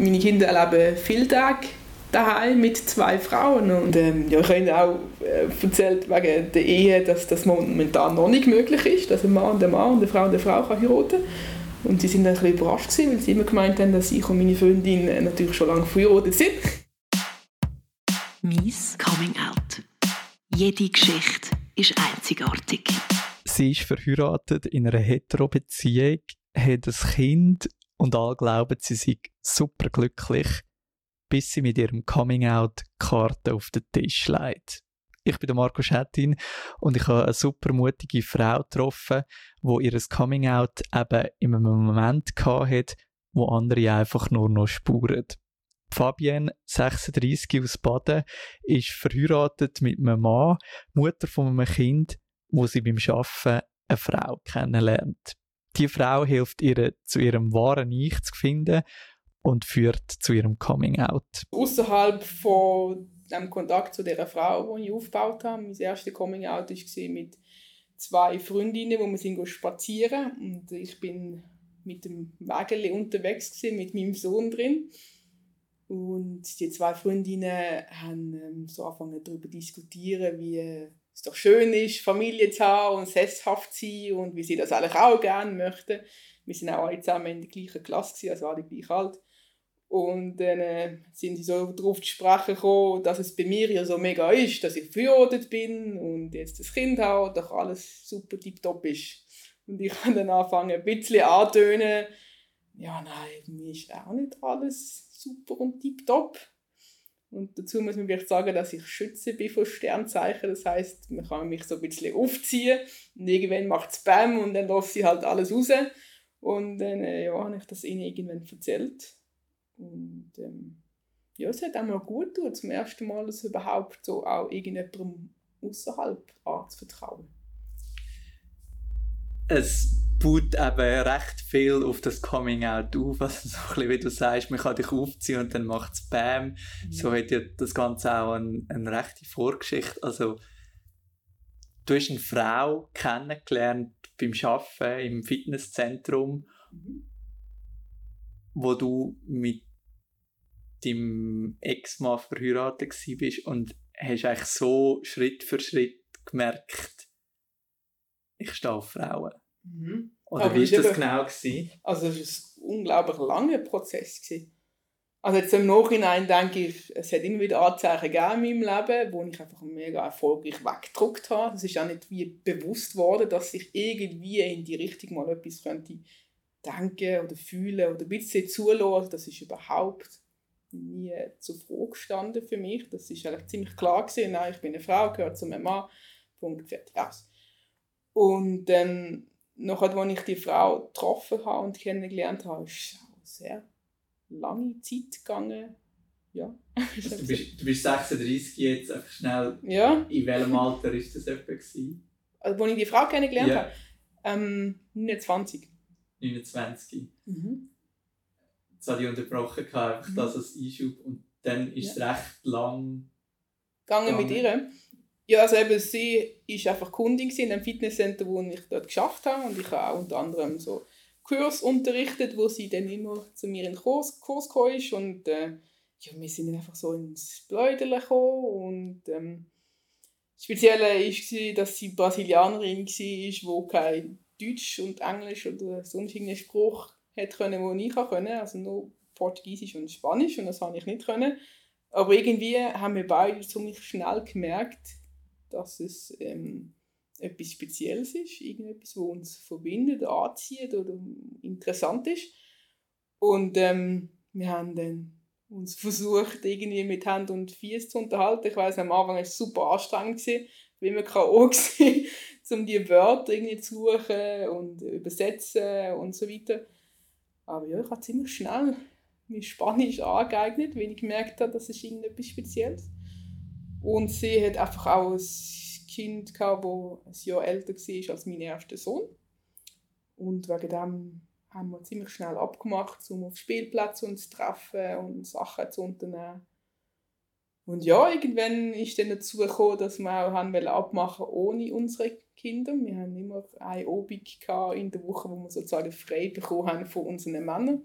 Meine Kinder erleben viele Tage daheim mit zwei Frauen und ähm, ja, ich habe ihnen auch äh, erzählt wegen der Ehe, dass das momentan noch nicht möglich ist, dass ein Mann und ein Mann und eine Frau und eine Frau kann heiraten und sie sind ein bisschen überrascht gewesen, weil sie immer gemeint haben, dass ich und meine Freundin äh, natürlich schon lange verheiratet sind. Mies Coming Out. Jede Geschichte ist einzigartig. Sie ist verheiratet in einer Hetero-Beziehung, hat ein Kind und alle glauben, sie sei super glücklich, bis sie mit ihrem Coming-out Karte auf den Tisch legt. Ich bin der Marco Schettin und ich habe eine super mutige Frau getroffen, wo ihr Coming-out eben in einem Moment hat, wo andere einfach nur noch spuren. Fabienne, 36 aus Baden, ist verheiratet mit einem Mann, Mutter von einem Kind, wo sie beim Arbeiten eine Frau kennenlernt. Die Frau hilft ihr, zu ihrem wahren Ich zu finden und führt zu ihrem Coming Out. Außerhalb von dem Kontakt zu der Frau, die ich aufgebaut habe, mein erstes Coming Out war mit zwei Freundinnen, wo wir sind spazieren und ich bin mit dem Wägeli unterwegs mit meinem Sohn drin und die zwei Freundinnen haben ähm, so angefangen darüber zu diskutieren, wie es doch schön ist, Familie zu haben und sesshaft zu sein und wie sie das eigentlich auch gerne möchten. Wir sind auch alle zusammen in der gleichen Klasse, also alle gleich alt. Und dann äh, sind sie so darauf zu sprechen gekommen, dass es bei mir ja so mega ist, dass ich verheiratet bin und jetzt das Kind habe, doch alles super tiptop ist. Und ich kann dann anfangen, ein bisschen antönen, ja nein, mir ist auch nicht alles super und tiptop. Und dazu muss man vielleicht sagen, dass ich Schütze bin von Sternzeichen. Das heißt, man kann mich so ein bisschen aufziehen und irgendwann macht es Bäm und dann lasse ich halt alles raus. Und dann äh, ja, habe ich das ihnen irgendwann erzählt. Und ähm, ja, es hat auch mal gut getan, zum ersten Mal das überhaupt so auch irgendjemandem außerhalb anzuvertrauen. Es baut eben recht viel auf das Coming Out auf. Also so ein bisschen, wie du sagst, man kann dich aufziehen und dann macht es Bam. Mhm. So hat ja das Ganze auch eine, eine rechte Vorgeschichte. Also, du hast eine Frau kennengelernt beim Arbeiten im Fitnesszentrum, mhm. wo du mit deinem Ex-Mann verheiratet bist und hast eigentlich so Schritt für Schritt gemerkt, ich stehe auf Frauen. Mhm. Oder Aber wie war das genau? Gewesen? Also es war ein unglaublich langer Prozess. Gewesen. Also jetzt im Nachhinein denke ich, es hat immer wieder Anzeichen gegeben in meinem Leben, wo ich einfach mega erfolgreich weggedruckt habe. Es ist auch nicht wie bewusst worden, dass ich irgendwie in die Richtung mal etwas könnte denken oder fühlen oder ein bisschen zulassen. Das ist überhaupt nie zur Frage gestanden für mich. Das ist eigentlich ziemlich klar gewesen. Nein, ich bin eine Frau, gehört zu einem Mann. Punkt, fertig, aus. Und dann nachher, als ich die Frau getroffen habe und kennengelernt habe, ist es eine sehr lange Zeit gegangen. Ja. Also du, bist, du bist 36 jetzt, einfach schnell. Ja. In welchem Alter war das etwa? Also, als ich die Frau kennengelernt ja. habe? Ähm, 29. 29. Mhm. Jetzt habe ich unterbrochen, einfach mhm. das als Einschub. Und dann ist ja. es recht lang gegangen mit ihr. Ja, also eben, sie war einfach Kundin in einem Fitnesscenter, wo ich dort geschafft habe. Und ich habe auch unter anderem so Kurs unterrichtet, wo sie dann immer zu mir in den Kurs, Kurs kam. Und äh, ja, wir sind dann einfach so ins Bläudeln gekommen. Und ähm, das Spezielle war, dass sie Brasilianerin war, die kein Deutsch und Englisch oder sonst irgendeinen Spruch hätte können, den ich konnte. Also nur Portugiesisch und Spanisch und das habe ich nicht können. Aber irgendwie haben wir beide ziemlich schnell gemerkt, dass es ähm, etwas Spezielles ist, irgendetwas, was uns verbindet, anzieht oder interessant ist. Und ähm, wir haben dann uns versucht, irgendwie mit Hand und Füßen zu unterhalten. Ich weiß am Anfang war es super anstrengend, wie man K.O. um die Wörter irgendwie zu suchen und übersetzen und so weiter. Aber ja, ich habe ziemlich schnell mir Spanisch angeeignet, weil ich gemerkt habe, das ist irgendetwas Spezielles. Und sie hat einfach auch ein Kind, das ein Jahr älter war als mein erster Sohn. Und wegen dem haben wir ziemlich schnell abgemacht, um auf Spielplätze zu treffen und Sachen zu unternehmen. Und ja, irgendwann ist dann dazu gekommen, dass wir auch haben abmachen ohne unsere Kinder. Wir haben immer eine Obig in der Woche, wo wir sozusagen frei bekommen haben von unseren Männern.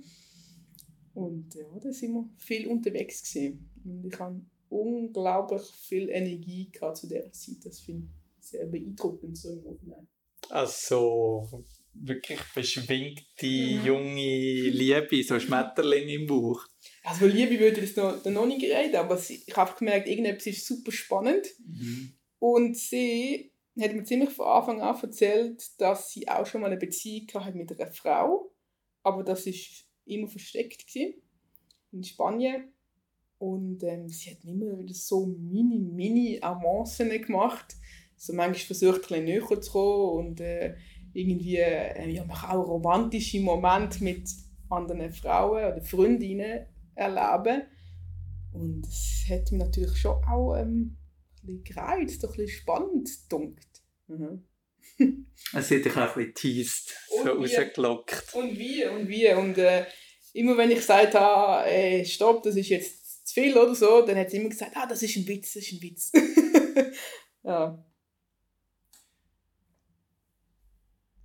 Und ja, da sind wir viel unterwegs gewesen. Und ich habe unglaublich viel Energie gehabt zu dieser Zeit. Das finde ich sehr beeindruckend so im Nachhinein. Also wirklich beschwingte mhm. junge Liebe, so Schmetterling im Bauch. Also Liebe würde ich noch, noch nicht reden, aber ich habe gemerkt, irgendetwas ist super spannend. Mhm. Und sie hat mir ziemlich von Anfang an erzählt, dass sie auch schon mal eine Beziehung hatte mit einer Frau, aber das ist immer versteckt gewesen, in Spanien. Und ähm, sie hat immer wieder so mini, mini Avancen gemacht. So manchmal versucht, ein bisschen näher zu kommen und äh, irgendwie äh, ja, man auch romantische Momente mit anderen Frauen oder Freundinnen erleben. Und das hat mich natürlich schon auch ähm, ein bisschen gereizt, ein bisschen spannend gedunkt. Mhm. Es hat dich auch ein bisschen teased, so rausgelockt. Und wie, und wie. Und äh, immer wenn ich gesagt habe, äh, stopp, das ist jetzt zu viel oder so, dann hat sie immer gesagt, ah, das ist ein Witz, das ist ein Witz. ja.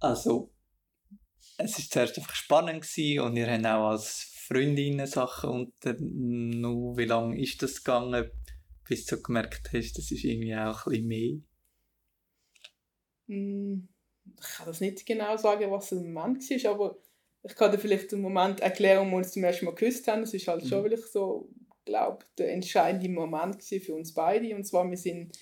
Also, es war zuerst einfach spannend gewesen und wir haben auch als Freundinnen Sachen unternommen. Wie lange ist das gegangen, bis du gemerkt hast, das ist irgendwie auch ein bisschen mehr? Hm, ich kann das nicht genau sagen, was der Moment war, aber ich kann dir vielleicht den Moment erklären, wo wir uns zum ersten Mal geküsst haben. Das ist halt mhm. schon wirklich so, glaube der entscheidende Moment für uns beide. Und zwar, wir sind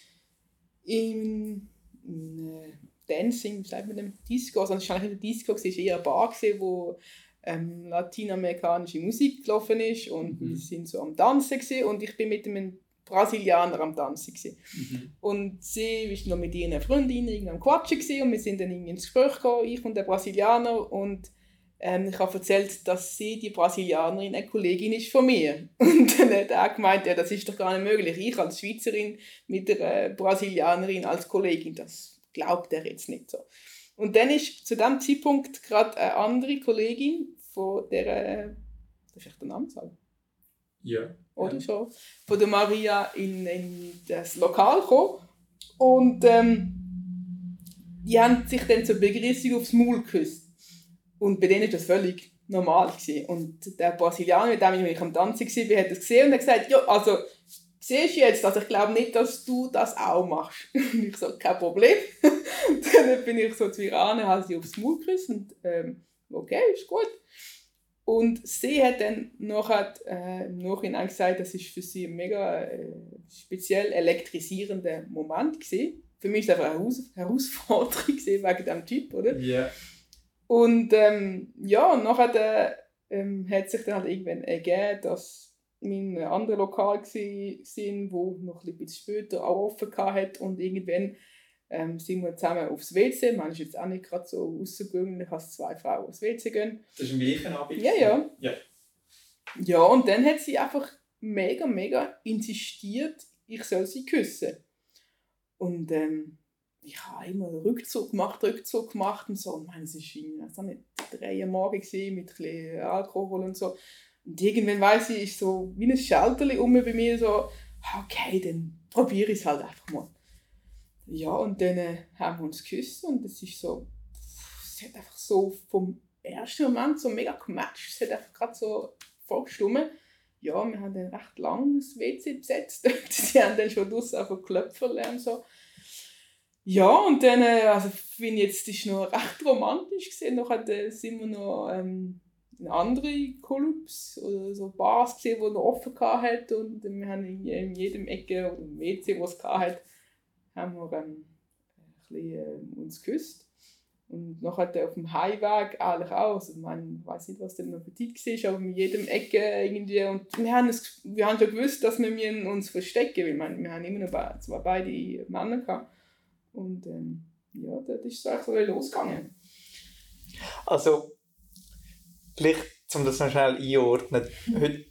in, in äh, Dancing, wie sagt man dem, Disco, also es war eigentlich Disco, es war eher eine Bar, gewesen, wo ähm, lateinamerikanische Musik gelaufen ist. Und mhm. wir sind so am Tanzen gewesen, und ich bin mit einem Brasilianer am Tanzen mhm. und sie war noch mit ihren Freundinnen am Quatschen gewesen, und wir sind dann ins Gespräch gekommen, ich und der Brasilianer. Und ähm, ich habe erzählt, dass sie, die Brasilianerin, eine Kollegin ist von mir. Und dann hat er gemeint, ja, das ist doch gar nicht möglich. Ich als Schweizerin mit der Brasilianerin als Kollegin, das glaubt er jetzt nicht so. Und dann ist zu dem Zeitpunkt gerade eine andere Kollegin von der, äh, darf ich den Namen sagen? Ja. Oder ja. schon? Von der Maria in, in das Lokal gekommen. Und ähm, die haben sich dann zur Begrüßung aufs Maul geküsst. Und bei denen war das völlig normal. Gewesen. Und der Brasilianer, mit dem ich am Tanzen war, hat das gesehen und hat gesagt, ja, also siehst du jetzt, also ich glaube nicht, dass du das auch machst. Und ich so, kein Problem. dann bin ich so zu ihr an, habe sie aufs Maul geküsst ähm, okay, ist gut. Und sie hat dann nachher, äh, im Nachhinein gesagt, das ist für sie ein mega äh, speziell elektrisierender Moment gewesen. Für mich war es einfach eine Herausforderung wegen diesem Typ, oder? Ja. Yeah. Und ähm, ja, und nachher äh, ähm, hat sich dann halt irgendwann ergeben, dass mein anderes Lokal waren, wo noch ein bisschen später auch offen hat und irgendwann ähm, sind wir zusammen aufs WC. Man ist jetzt auch nicht gerade so außergewöhnlich, dass zwei Frauen aufs WC gehen. Das ist im gleichen Abend? Ja, ja. Ja, ja und dann hat sie einfach mega, mega insistiert, ich soll sie küssen. Und ähm, ich habe immer Rückzug gemacht, Rückzug gemacht und so. Und meine, es war nicht drei Uhr Morgen mit ein Alkohol und so. Und irgendwann weiß ich, ist so wie ein Schalterli um bei mir so, okay, dann probiere ich es halt einfach mal. Ja, und dann äh, haben wir uns geküsst und es ist so, es hat einfach so vom ersten Moment so mega gematcht. Es hat einfach gerade so vorgestummen. Ja, wir haben dann recht lang das WC besetzt. Sie haben dann schon draussen einfach Klöpfer lernen so. Ja, und dann, äh, also ich finde jetzt, das war noch recht romantisch gesehen. Nachher äh, sind wir noch ähm, andere Clubs oder so Bars gesehen, die noch offen hatten und wir haben in, in jedem Ecke oder im WC, wo es hatte, haben wir ähm, ein bisschen, äh, uns geküsst. Und nachher auf dem Heimweg eigentlich auch. Also, ich ich weiß nicht, was noch für Zeit war, aber in jedem Ecke irgendwie. Und wir haben, es, wir haben schon gewusst, dass wir uns verstecken weil wir, wir haben immer noch zwei beide Männer gehabt. Und ähm, ja, das ist so losgegangen. Also, vielleicht, um das noch schnell einordnen, heute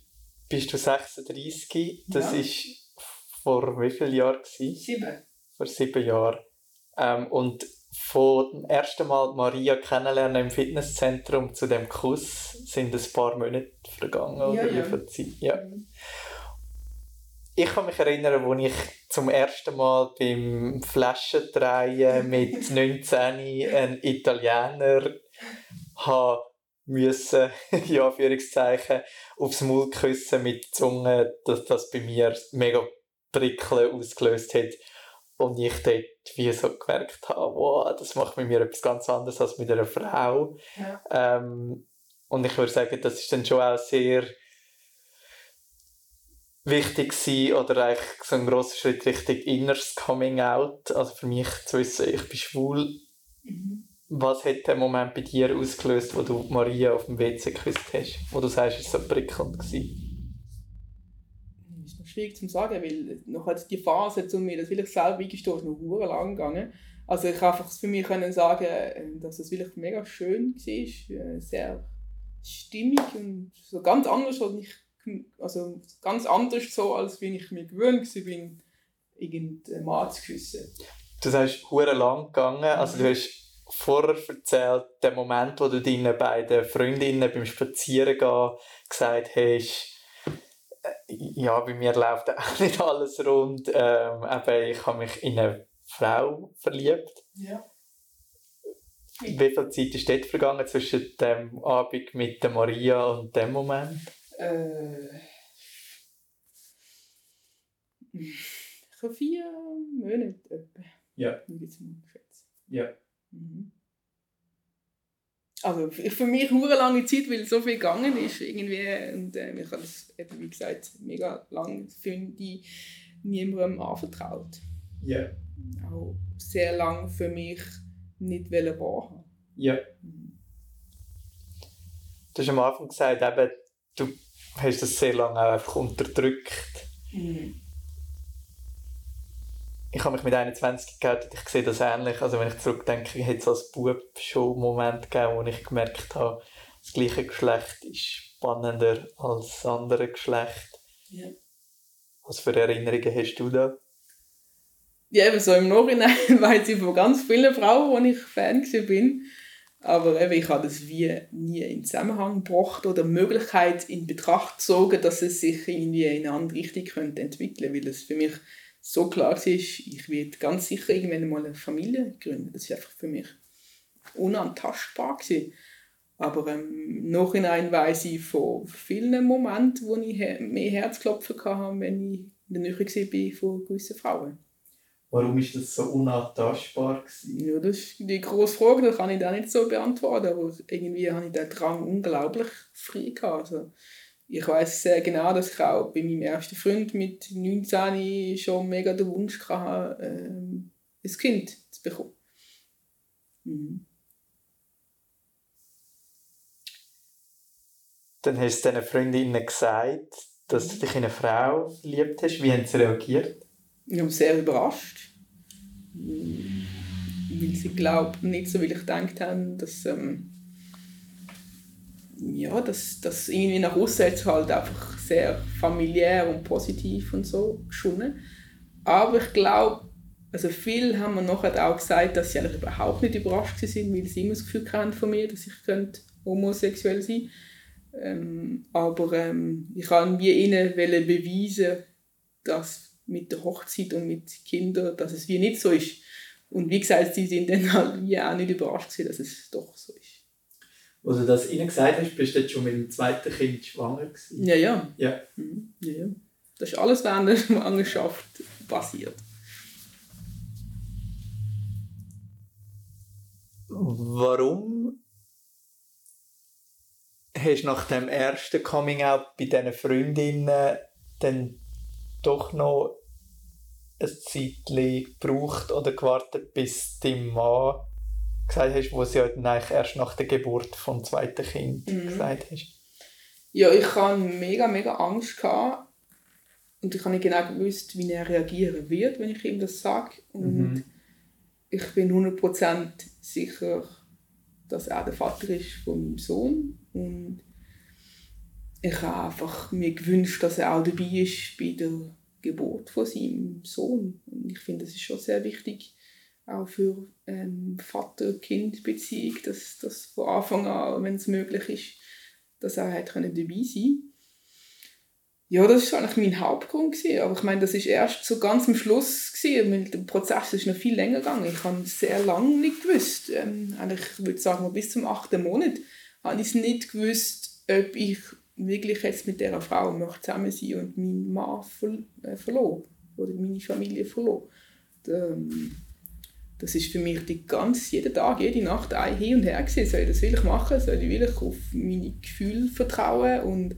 bist du 36, das ja. ist vor wie vielen Jahren? Sieben. Vor sieben Jahren. Ähm, und von dem ersten Mal Maria kennenlernen im Fitnesszentrum zu dem Kuss sind ein paar Monate vergangen, ja, oder ja. wie viel Zeit? Ja. Ich kann mich erinnern, als ich zum ersten Mal beim Flaschendrehen mit 19 einen Italiener habe müssen, in Anführungszeichen, aufs Maul küssen mit der Zunge, dass das bei mir mega Prickeln ausgelöst hat. Und ich dort wie so gemerkt habe, wow, das macht mit mir etwas ganz anderes als mit einer Frau. Ja. Ähm, und ich würde sagen, das ist dann schon auch sehr wichtig gewesen, oder eigentlich so ein grosser Schritt Richtung inneres Coming Out. Also für mich zu wissen, ich bin schwul. Was hat der Moment bei dir ausgelöst, wo du Maria auf dem WC geküsst hast? Wo du sagst, es war so prickelnd? Gewesen? schwierig zu sagen, weil noch hat die Phase, um mir das wirklich selber eingestehen, noch sehr lang gegangen. Also ich kann einfach für mich können sagen, ähm, dass es wirklich mega schön war, äh, sehr stimmig und so ganz anders, als ich, also ganz anders so, als wie ich mir gewöhnt war, irgendeinen Mann zu küssen. Du sagst, hure lang gegangen, also du hast vorher erzählt, den Moment, wo du deinen beiden Freundinnen beim Spazierengehen gesagt hast, ja, bei mir läuft auch nicht alles rund. Ähm, eben, ich habe mich in eine Frau verliebt. Ja. Wie viel Zeit ist dort vergangen zwischen dem Abend mit der Maria und dem Moment? Äh, ich habe vier Monate etwa. Ja. Ja. Mhm also für mich eine lange Zeit, weil so viel gegangen ist irgendwie und äh, ich habe das eben, wie gesagt, mega lange finde ich niemandem anvertraut. Ja. Yeah. Auch sehr lange für mich nicht wahren. Ja. Mhm. Du hast am Anfang gesagt, eben, du hast das sehr lange einfach unterdrückt. Mhm ich habe mich mit 21 geoutet, ich sehe das ähnlich. Also wenn ich zurückdenke, hätte es als Bub schon einen Moment gegeben, wo ich gemerkt habe, das gleiche Geschlecht ist spannender als das andere Geschlecht. Ja. Was für Erinnerungen hast du da? Ja, eben so im Nachhinein weiß ich von ganz vielen Frauen, wo ich Fan bin. Aber eben, ich habe das wie nie in Zusammenhang gebracht oder Möglichkeit in Betracht gezogen, dass es sich irgendwie in eine andere Richtung könnte entwickeln könnte, weil es für mich so klar war, ich werde ganz sicher irgendwann mal eine Familie gründen. Das war einfach für mich unantastbar. Gewesen. Aber ähm, Nachhinein weiss ich von vielen Momenten, wo ich mehr Herzklopfen hatte, wenn ich in der Nähe war von gewissen Frauen. Warum ist das so unantastbar? Gewesen? Ja, das ist die grosse Frage, das kann ich da nicht so beantworten, aber irgendwie hatte ich den Drang unglaublich frei. Gehabt. Also, ich weiß sehr genau, dass ich auch bei meinem ersten Freund mit 19 schon mega den Wunsch hatte, ähm, ein Kind zu bekommen. Mhm. Dann hast du deinen Freundinnen gesagt, dass du dich in eine Frau verliebt hast. Wie haben sie reagiert? Ich habe sehr überrascht. Weil sie, glaube nicht so, wie ich gedacht habe, dass... Ähm, ja, das, das irgendwie nach außen halt einfach sehr familiär und positiv und so geschonnen. Aber ich glaube, also viele haben mir nachher auch gesagt, dass sie eigentlich überhaupt nicht überrascht sind, weil sie immer das Gefühl hatten von mir, dass ich könnte homosexuell sein ähm, Aber ähm, ich wollte ihnen beweisen, dass mit der Hochzeit und mit Kindern, dass es wie nicht so ist. Und wie gesagt, sie sind dann halt wie auch nicht überrascht, dass es doch so ist. Als du das ihnen gesagt hast, bist du jetzt schon mit dem zweiten Kind schwanger gewesen? Ja, ja. Ja. Mhm. ja, ja. Das ist alles während der Schwangerschaft passiert. Warum hast du nach dem ersten Coming-out bei diesen Freundinnen dann doch noch ein Zeitchen gebraucht oder gewartet, bis dein Mann gesagt hast, wo sie halt eigentlich erst nach der Geburt vom zweiten Kind mhm. gesagt hast? Ja, ich hatte mega, mega Angst. Gehabt. Und ich habe nicht genau gewusst, wie er reagieren wird, wenn ich ihm das sage. Und mhm. ich bin 100% sicher, dass er der Vater ist von meinem Sohn. Und ich habe einfach mir gewünscht, dass er auch dabei ist bei der Geburt von seinem Sohn. Und ich finde, das ist schon sehr wichtig, auch für ähm, Vater-Kind-Beziehung, dass das von Anfang an, wenn es möglich ist, dass er halt dabei sein. Ja, das war eigentlich mein Hauptgrund. Gewesen. Aber ich meine, das ist erst so ganz am Schluss. Gewesen. Der Prozess ist noch viel länger gegangen. Ich habe sehr lange nicht gewusst. Ähm, eigentlich, ich würde sagen, bis zum achten Monat habe ich es nicht gewusst, ob ich wirklich jetzt mit dieser Frau möchte zusammen sein und meinen Mann ver äh, verloren oder meine Familie verloren. Ähm, das ist für mich die ganze, jeden Tag, jede Nacht ein Hin und Her gewesen. Soll ich das wirklich machen? Soll ich wirklich auf meine Gefühle vertrauen und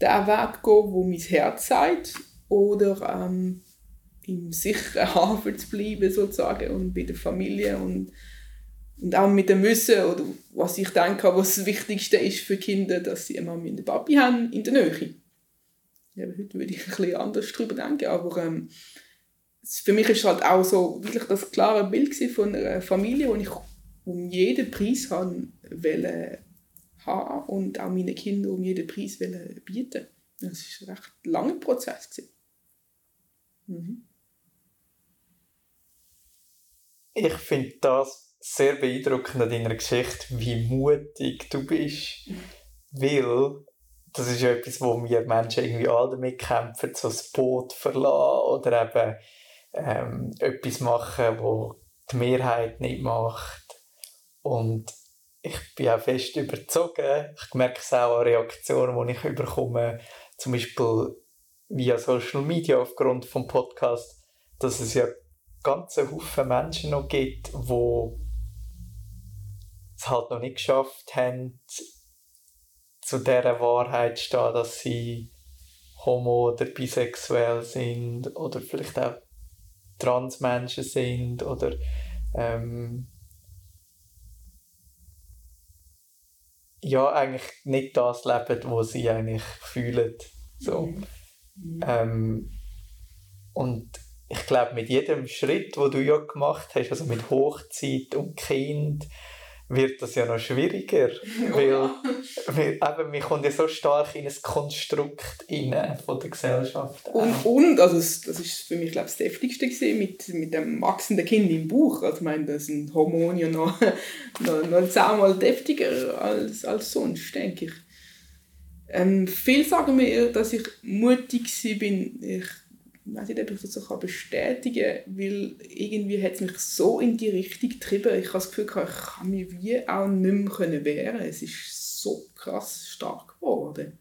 den Weg gehen, wo mein Herz sagt? Oder ähm, im sicheren Hafen zu bleiben sozusagen und bei der Familie und, und auch mit dem Wissen, oder was ich denke, was das Wichtigste ist für Kinder, dass sie immer einen Papi haben in der Nähe. Ja, heute würde ich ein bisschen anders darüber denken, aber ähm, für mich ist halt auch so wirklich das klare Bild von einer Familie, die ich um jeden Preis haben wollte haben und auch meine Kinder um jeden Preis wollte bieten. Das war ein recht langer Prozess. Mhm. Ich finde das sehr beeindruckend an deiner Geschichte, wie mutig du bist. Weil das ist ja etwas, wo wir Menschen irgendwie alle damit kämpfen, so das Boot verlassen oder eben ähm, etwas machen, wo die Mehrheit nicht macht. Und ich bin auch fest überzogen. Ich merke es auch an Reaktionen, die ich bekomme, zum Beispiel via Social Media aufgrund des Podcasts, dass es ja ganze Haufen Menschen noch gibt, die es halt noch nicht geschafft haben, zu dieser Wahrheit zu stehen, dass sie homo- oder bisexuell sind oder vielleicht auch Transmenschen sind oder ähm, ja, eigentlich nicht das leben, was sie eigentlich fühlen. So. Mhm. Ähm, und ich glaube, mit jedem Schritt, wo du ja gemacht hast, also mit Hochzeit und Kind, wird das ja noch schwieriger, weil, weil eben, wir kommen ja so stark in ein Konstrukt rein von der Gesellschaft. Und, und also das, das ist für mich glaube ich, das Deftigste gewesen, mit, mit dem wachsenden Kind im Buch. Also ich meine, das sind Hormone ja noch, noch, noch zehnmal deftiger als, als sonst, denke ich. Ähm, viele sagen mir, dass ich mutig bin. Ich weiß nicht, ob ich das so bestätigen kann, weil irgendwie hat es mich so in die Richtung getrieben. Ich habe das Gefühl, ich kann mich wie auch nicht mehr wehren. Es ist so krass stark geworden.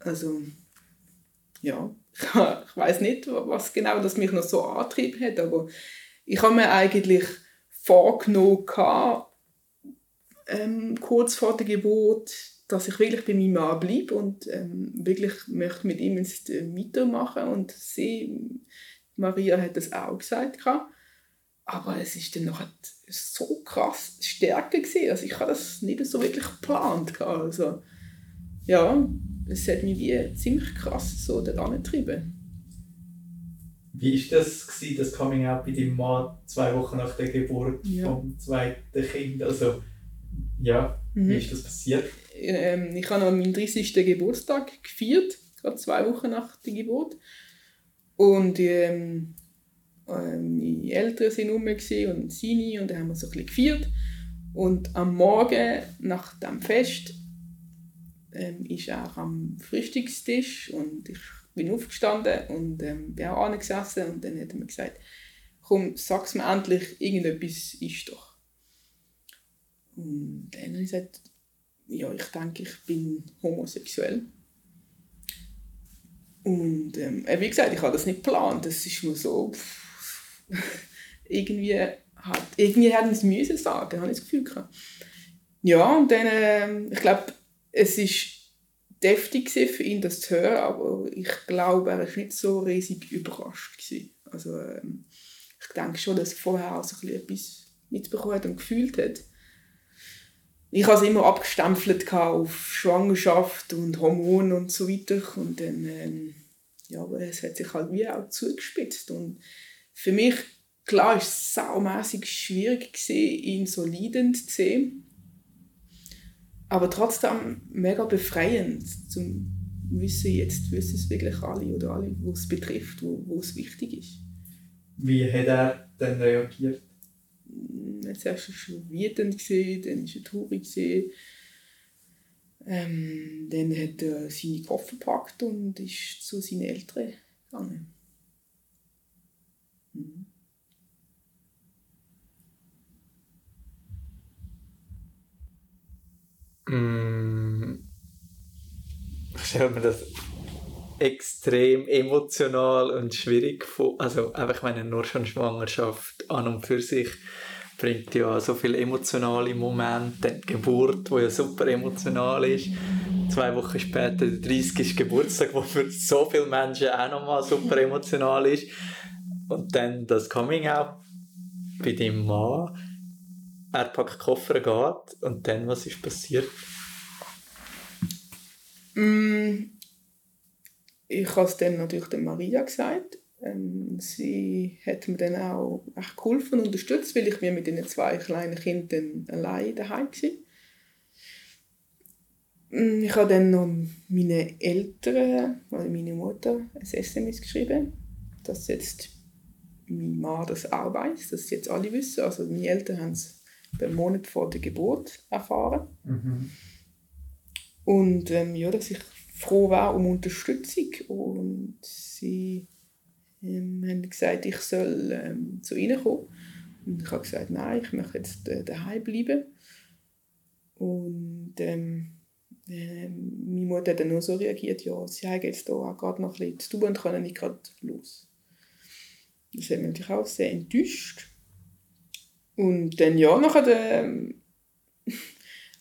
Also, ja, ich weiß nicht, was genau das mich noch so angetrieben hat, aber ich habe mir eigentlich vorgenommen, ähm, kurz vor der Geburt dass ich wirklich bei meinem Mann bleibe und ähm, wirklich möchte mit ihm jetzt äh, weitermachen und sie, Maria hat das auch gesagt, aber es ist dann noch so krass stärker gewesen. also ich habe das nicht so wirklich geplant, also ja, es hat mich wie ziemlich krass so dort angetrieben. Wie war das, gewesen, das Coming Out bei deinem Mann zwei Wochen nach der Geburt ja. vom zweiten Kind? Also, ja, mhm. wie ist das passiert? Ähm, ich habe meinen 30. Geburtstag gefeiert, gerade zwei Wochen nach der Geburt. Und ähm, äh, meine Eltern waren rum und seine und dann haben wir so ein bisschen gefeiert. Und am Morgen nach dem Fest ähm, ist er am Frühstückstisch und ich bin aufgestanden und ähm, bin auch angesessen und dann hat er mir gesagt, komm, sag's mir endlich, irgendetwas ist doch. Und dann habe ich gesagt, ja, ich denke, ich bin homosexuell. Und ähm, wie gesagt, ich habe das nicht geplant. Das ist mir so. Pff, irgendwie hat irgendwie hätten es müssen sagen, habe ich das Gefühl gehabt. Ja, und dann, äh, ich glaube, es ist deftig für ihn, das zu hören, aber ich glaube, er war nicht so riesig überrascht. Gewesen. Also, ähm, ich denke schon, dass er vorher auch so ein etwas mitbekommen hat und gefühlt hat ich habe es immer abgestempelt auf Schwangerschaft und Hormone und so weiter. Und dann, ähm, ja, aber es hat sich halt wie auch zugespitzt. Und für mich, klar, ist es saumässig schwierig gewesen, ihn so leidend zu sehen. Aber trotzdem mega befreiend, zum wissen, jetzt wissen es wirklich alle oder alle, wo es betrifft, wo, wo es wichtig ist. Wie hat er dann reagiert? Zuerst war er wütend, dann war er traurig. Ähm, dann hat er seine Koffer gepackt und ist zu seinen Eltern gegangen. Mhm. Mm, ich stelle mir das extrem emotional und schwierig. Also wenn nur schon Schwangerschaft an und für sich bringt ja so viele emotionale Momente. Dann die Geburt, die ja super emotional ist. Zwei Wochen später, der 30. Geburtstag, wo für so viele Menschen auch nochmal super emotional ist. Und dann das Coming Out bei deinem Mann. Er packt Koffer, geht. Und dann, was ist passiert? Mm, ich habe es dann natürlich der Maria gesagt. Ähm, sie hat mir dann auch echt geholfen und unterstützt, weil ich mir mit den zwei kleinen Kindern allein daheim war. Mm, ich habe dann noch meinen Eltern, also meine Mutter, ein SMS geschrieben, dass jetzt mein Mann das auch weiss, dass sie jetzt alle wissen. Also meine Eltern haben es einen Monat vor der Geburt erfahren. Mhm. Und ähm, ja, dass ich froh war um Unterstützung und sie ähm, haben gesagt, ich soll ähm, zu ihnen kommen. Und ich habe gesagt, nein, ich möchte jetzt äh, daheim bleiben. Und ähm, äh, meine Mutter hat dann nur so reagiert, ja, sie haben jetzt hier auch gerade noch ein bisschen zu tun und können nicht gerade los. Das hat mich natürlich auch sehr enttäuscht. Und dann, ja, nachher ähm,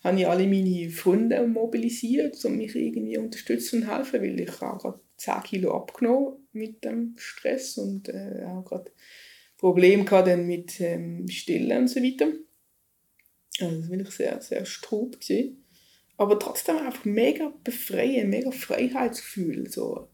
habe ich alle meine Freunde mobilisiert, um mich irgendwie unterstützen und helfen, weil ich auch gerade 10 Kilo abgenommen mit dem Stress und äh, auch gerade Probleme hatte mit ähm, Stillen und so weiter. Also das war wirklich sehr, sehr strub. Aber trotzdem einfach mega befreien, mega Freiheitsgefühl. So,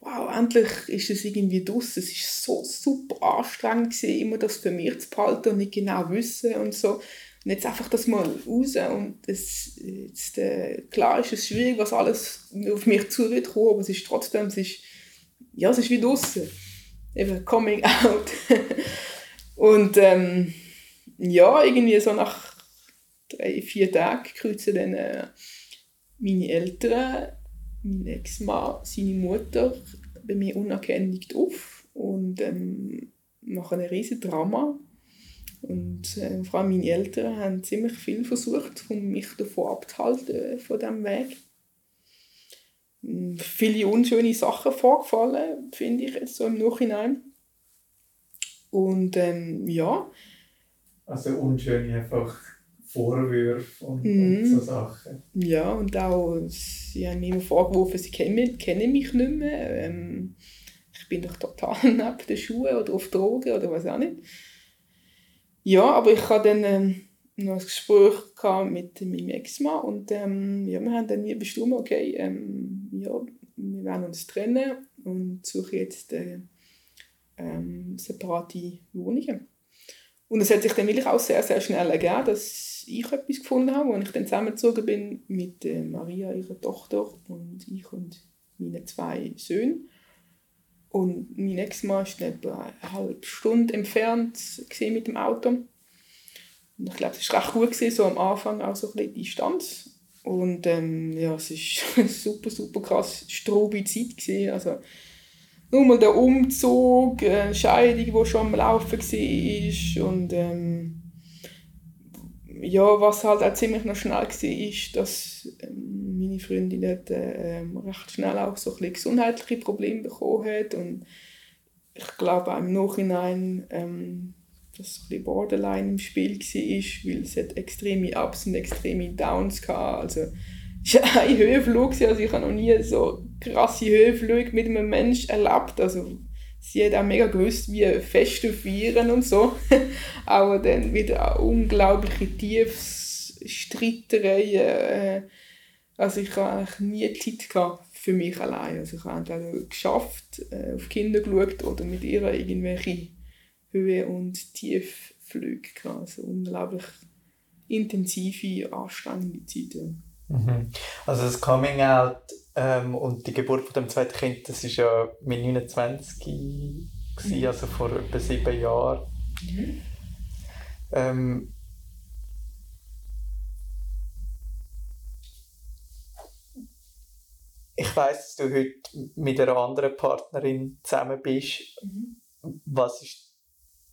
wow, endlich ist es irgendwie draussen. Es war so super anstrengend, gewesen, immer das für mich zu behalten und nicht genau wissen und so. Und jetzt einfach das mal raus und das, jetzt, äh, klar ist es schwierig, was alles auf mich zu wird kommen, aber es ist trotzdem, es ist, ja, es ist wie draussen. Eben Coming Out. und ähm, ja, irgendwie so nach drei, vier Tagen kreuzen dann äh, meine Eltern, mein Ex-Mann, seine Mutter bei mir unerkennlich auf und ähm, machen ein riesen Drama und äh, vor allem meine Eltern haben ziemlich viel versucht, um mich davon abzuhalten, äh, von diesem Weg. Hm, viele unschöne Sachen vorgefallen, finde ich jetzt so im Nachhinein. Und ähm, ja. Also unschöne einfach Vorwürfe und, mm. und, so Sachen. Ja, und auch, sie haben mir immer vorgeworfen, sie kennen, kennen mich nicht mehr. Ähm, ich bin doch total neben den Schuhen oder auf Drogen oder was auch nicht. Ja, aber ich hatte dann ähm, noch ein Gespräch mit meinem Ex-Mann und ähm, ja, wir haben dann bestimmt, okay, ähm, ja, wir werden uns trennen und suchen jetzt äh, ähm, separate Wohnungen. Und es hat sich dann wirklich auch sehr, sehr schnell ergeben, dass ich etwas gefunden habe, als ich dann zusammengezogen bin mit äh, Maria, ihrer Tochter, und ich und meinen zwei Söhnen. Und mein Ex-Mann war etwa eine halbe Stunde entfernt mit dem Auto. Und ich glaube, es war recht gut, gewesen, so am Anfang auch so ein bisschen Distanz. Und ähm, ja, es war eine super, super krass strobe Zeit. Gewesen. Also, nur mal der Umzug, eine Scheidung, die schon am Laufen war. Und ähm, ja, was halt auch ziemlich noch schnell war, ist, dass ähm, meine Freundin dort, äh, recht schnell auch so ein gesundheitliche Probleme bekommen hat und ich glaube auch im Nachhinein, ähm, dass ein Borderline im Spiel war, weil es hat extreme Ups und extreme Downs hatte. Also es war ein Höhenflug, also ich habe noch nie so krasse Höhenflüge mit einem Menschen erlebt. Also sie hat auch mega gewusst, wie Feste feiern und so. Aber dann wieder unglaubliche tiefes Streitereien. Äh, also ich habe eigentlich nie Zeit für mich allein. Also ich habe entweder geschafft, äh, auf Kinder geschaut oder mit ihr irgendwelche Höhe- und Tiefflüge. Also unglaublich intensive, anstrengende Zeiten. Mhm. Also das Coming Out ähm, und die Geburt von dem zweiten Kind, das ist ja mit 29 gewesen, mhm. also vor etwa sieben Jahren. Mhm. Ähm, ich weiß, dass du heute mit einer anderen Partnerin zusammen bist. Mhm. Was ist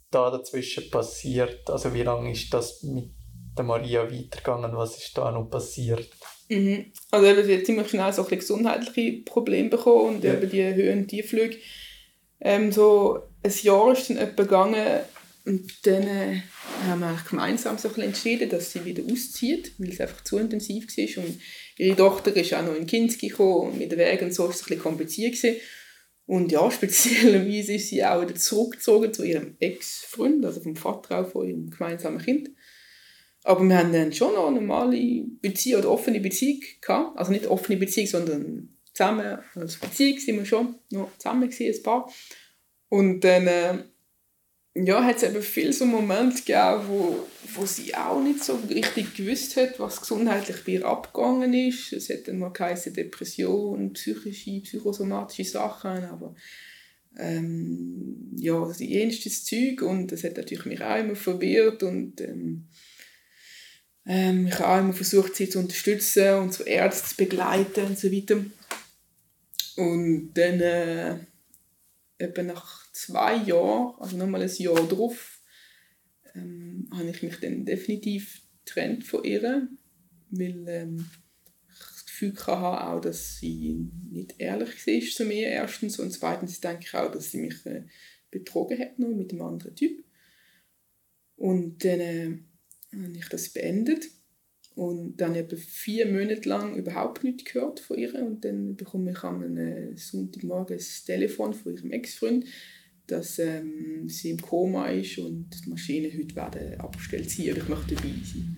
da dazwischen passiert? Also wie lange ist das mit der Maria weitergegangen? Was ist da noch passiert? Mhm. Also eben, sie hat ziemlich schnell so ein gesundheitliche Probleme bekommen und ja. eben die Höhen- und Tiefflüge. Ähm, so ein Jahr ist dann etwa gegangen und dann äh, haben wir gemeinsam so ein entschieden, dass sie wieder auszieht, weil es einfach zu intensiv war. Und ihre Tochter ist auch noch in Kinski gekommen und mit den Wegen und so war es ein bisschen kompliziert. Gewesen. Und ja, speziellerweise ist sie auch wieder zurückgezogen zu ihrem Ex-Freund, also vom Vater auch von ihrem gemeinsamen Kind. Aber wir haben dann schon noch eine normale Beziehung oder offene Beziehung gehabt. Also nicht offene Beziehung, sondern zusammen, als Beziehung sind wir schon noch zusammen gewesen, ein paar. Und dann äh, ja, hat es eben viele so Momente gegeben, wo, wo sie auch nicht so richtig gewusst hat, was gesundheitlich bei ihr abgegangen ist. Es hat dann mal geheißen Depression, psychische, psychosomatische Sachen, aber ähm, ja, das jenstes Zeug und das hat natürlich mich auch immer verwirrt und ähm, ähm, ich habe auch immer versucht, sie zu unterstützen und zu Ärzten zu begleiten und so weiter. Und dann, äh, etwa nach zwei Jahren, also nochmal ein Jahr drauf, ähm, habe ich mich dann definitiv getrennt von ihr, weil ähm, ich das Gefühl hatte, auch, dass sie nicht ehrlich war zu mir, erstens. Und zweitens denke ich auch, dass sie mich äh, betrogen hat noch mit einem anderen Typ. Und dann äh, habe ich das beendet und dann etwa vier Monate lang überhaupt nichts gehört von ihr und dann bekomme ich am Sonntagmorgen das Telefon von ihrem Ex-Freund, dass ähm, sie im Koma ist und die Maschinen heute werden abgestellt sein und ich möchte dabei sein.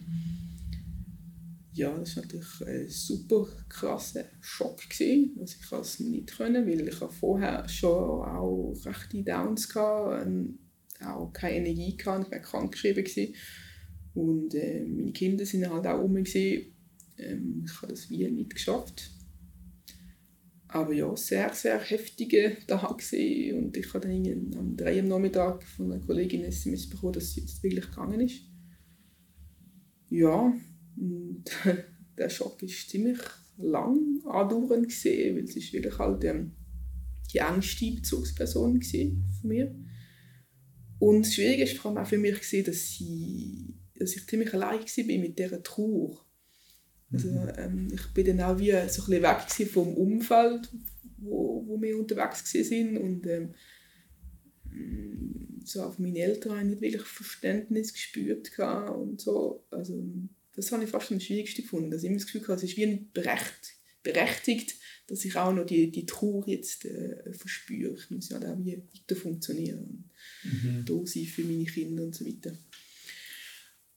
Ja, das war natürlich ein super krasser Schock gewesen. Also ich konnte es nicht können, weil ich vorher schon auch rechte Downs hatte, ähm, auch keine Energie hatte, ich war krank geschrieben gewesen. Und äh, meine Kinder sind halt auch um mich. Ähm, ich habe das wie nicht geschafft. Aber ja, sehr, sehr heftige Tag und ich habe dann am 3 am Nachmittag von einer Kollegin ein SMS bekommen, dass sie jetzt wirklich gegangen ist. Ja, und der Schock ist ziemlich lang andauernd weil es wirklich halt ähm, die engste Bezugsperson von mir. Und das Schwierige ist vor allem auch für mich dass sie dass ich ziemlich allein war mit dieser Trauer. Also, mhm. ähm, ich bin dann auch wie so ein bisschen weg vom Umfeld, wo, wo wir unterwegs waren und ähm, so auf meine Eltern habe ich nicht wirklich Verständnis gespürt und so. Also, das habe ich fast am schwierigsten gefunden, dass ich immer das Gefühl hatte, es ist wie nicht berecht, berechtigt, dass ich auch noch die, die Trauer jetzt äh, verspüre. Ich muss ja auch wie weiter funktionieren und mhm. da sein für meine Kinder und so weiter.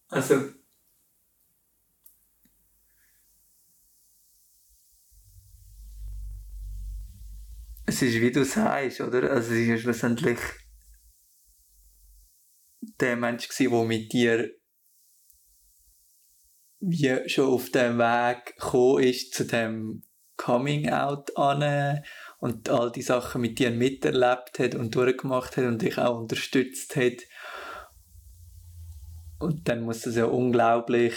Also es ist wie du sagst, oder? Also es ist schlussendlich der Mensch der mit dir wie schon auf dem Weg gekommen ist zu dem Coming Out an und all die Sachen mit dir miterlebt hat und durchgemacht hat und dich auch unterstützt hat und dann muss es ja unglaublich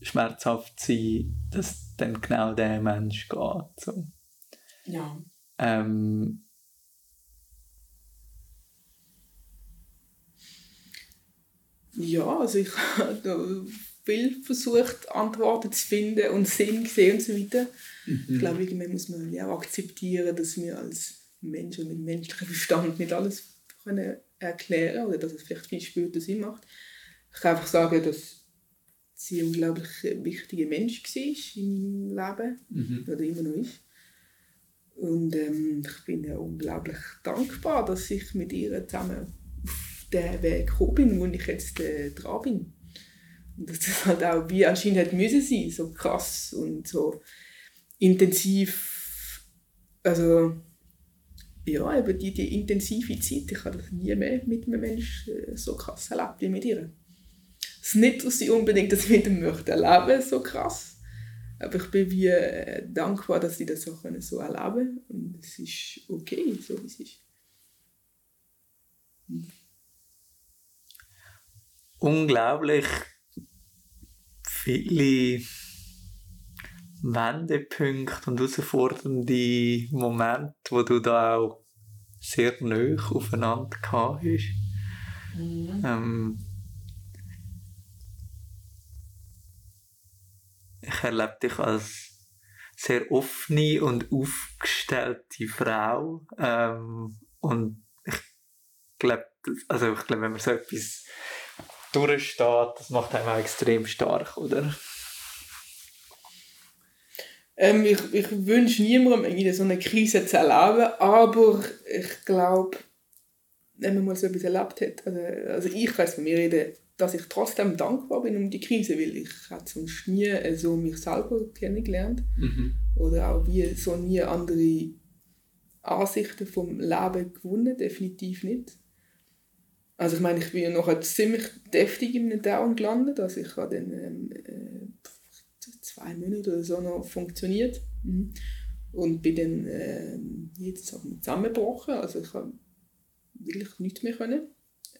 schmerzhaft sein, dass dann genau der Mensch geht. So. Ja. Ähm, ja, also ich habe viel versucht, Antworten zu finden und Sinn gesehen und so weiter. Mhm. Ich glaube, irgendwann muss man ja auch akzeptieren, dass wir als Menschen mit menschlichem Verstand nicht alles können erklären oder dass es vielleicht viel später Sinn macht. Ich kann einfach sagen, dass sie ein unglaublich wichtiger Mensch war in meinem Leben mhm. oder immer noch ist. Und ähm, ich bin ja unglaublich dankbar, dass ich mit ihr zusammen auf den Weg gekommen bin, wo ich jetzt äh, dran bin. Und dass das halt auch wie anscheinend hätte müssen sein, so krass und so intensiv. Also ja, eben die, die intensive Zeit, ich habe das nie mehr mit einem Menschen äh, so krass erlebt wie mit ihr es nicht, dass ich unbedingt das mit ihm möchte erleben, so krass. Aber ich bin wie äh, dankbar, dass ich das auch so erleben Und es ist okay, so wie es ist. Hm. Unglaublich viele Wendepunkte und herausfordernde Momente, wo du da auch sehr nah aufeinander gehabt hast. Mhm. Ähm, ich erlebe dich als sehr offene und aufgestellte Frau. Ähm, und ich glaube, also ich glaube, wenn man so etwas durchsteht, das macht einem auch extrem stark, oder? Ähm, ich, ich wünsche niemandem in so eine Krise zu erleben, aber ich glaube, wenn man mal so etwas erlebt hat, also, also ich weiß von mir reden, dass ich trotzdem dankbar bin um die Krise, weil ich habe sonst nie so mich selber kennengelernt mhm. oder auch wie so nie andere Ansichten vom Leben gewonnen, definitiv nicht. Also ich meine, ich bin noch ziemlich deftig in einem Down gelandet, also ich habe dann ähm, äh, zwei Monate oder so noch funktioniert mhm. und bin dann äh, jetzt zusammengebrochen, also ich habe wirklich nichts mehr können.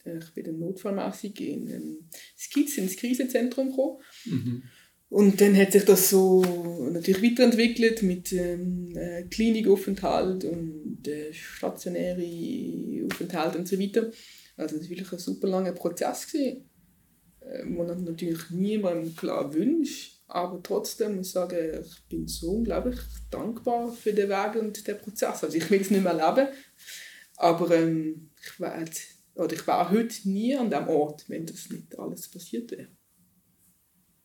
Ich bin dann notfallmäßig in ähm, Skiz, ins Krisenzentrum gekommen. Mhm. Und dann hat sich das so natürlich weiterentwickelt mit ähm, äh, Klinikaufenthalt und äh, stationäre Aufenthalt und so weiter. Also das war wirklich ein super langer Prozess, gewesen, äh, man natürlich niemandem klar wünscht. Aber trotzdem muss ich sagen, ich bin so unglaublich dankbar für den Weg und den Prozess. Also ich will es nicht mehr leben, aber ähm, ich wäre oder ich wäre heute nie an dem Ort, wenn das nicht alles passiert wäre.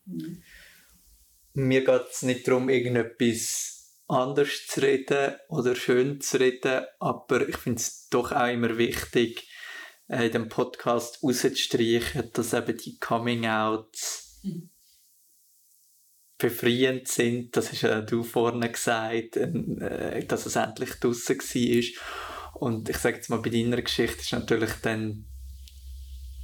Mhm. Mir geht es nicht darum, irgendetwas anders zu reden oder schön zu reden, aber ich finde es doch auch immer wichtig, äh, in dem Podcast rauszustreichen, dass eben die Coming-Outs mhm. befreiend sind. Das hast ja du vorne gesagt, äh, dass es endlich draußen war. Und ich sage jetzt mal, bei deiner Geschichte ist natürlich dann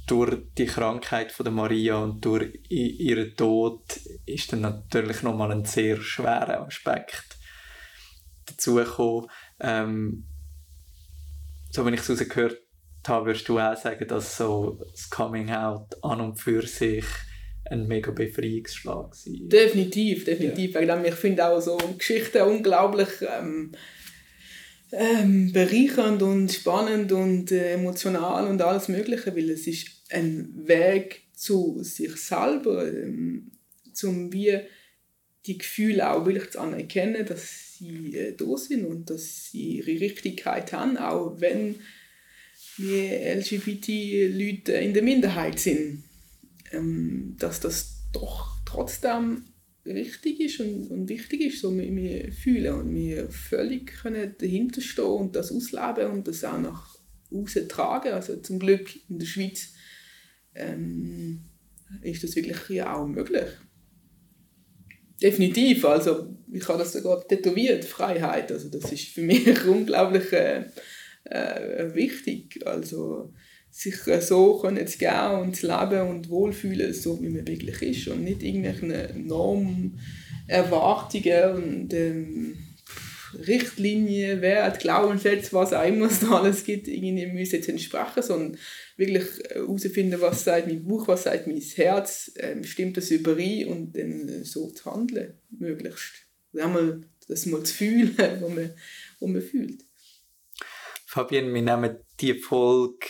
durch die Krankheit von der Maria und durch ihren Tod ist dann natürlich nochmal ein sehr schwerer Aspekt dazugekommen. Ähm, so wenn ich es rausgehört habe, würdest du auch sagen, dass so das Coming Out an und für sich ein mega Befreiungsschlag war? Definitiv, definitiv. Ja. Ich finde auch so Geschichten unglaublich ähm, ähm, bereichernd und spannend und äh, emotional und alles Mögliche, weil es ist ein Weg zu sich selber, ähm, zum wie die Gefühle auch wirklich zu anerkennen, dass sie äh, da sind und dass sie ihre Richtigkeit haben, auch wenn wir LGBT-Leute in der Minderheit sind. Ähm, dass das doch trotzdem richtig ist und, und wichtig ist, so wir, wir fühlen und wir völlig können dahinter und das ausleben und das auch nach außen tragen. Also zum Glück in der Schweiz ähm, ist das wirklich ja auch möglich. Definitiv, also ich habe das sogar tätowiert, Freiheit, also das ist für mich unglaublich äh, äh, wichtig. Also sich so können zu gehen und zu leben und wohlfühlen, so wie man wirklich ist und nicht irgendwelche Normen, Erwartungen und ähm, Richtlinien, Wert, Glaubenssätze, was auch immer es da alles gibt, irgendwie müssen jetzt entsprechen, sondern wirklich herausfinden, was sagt mein Buch, was sagt mein Herz, ähm, stimmt das überein und dann so zu handeln, möglichst. Einmal das mal zu fühlen, was man, was man fühlt. Fabian, wir nehmen die Folge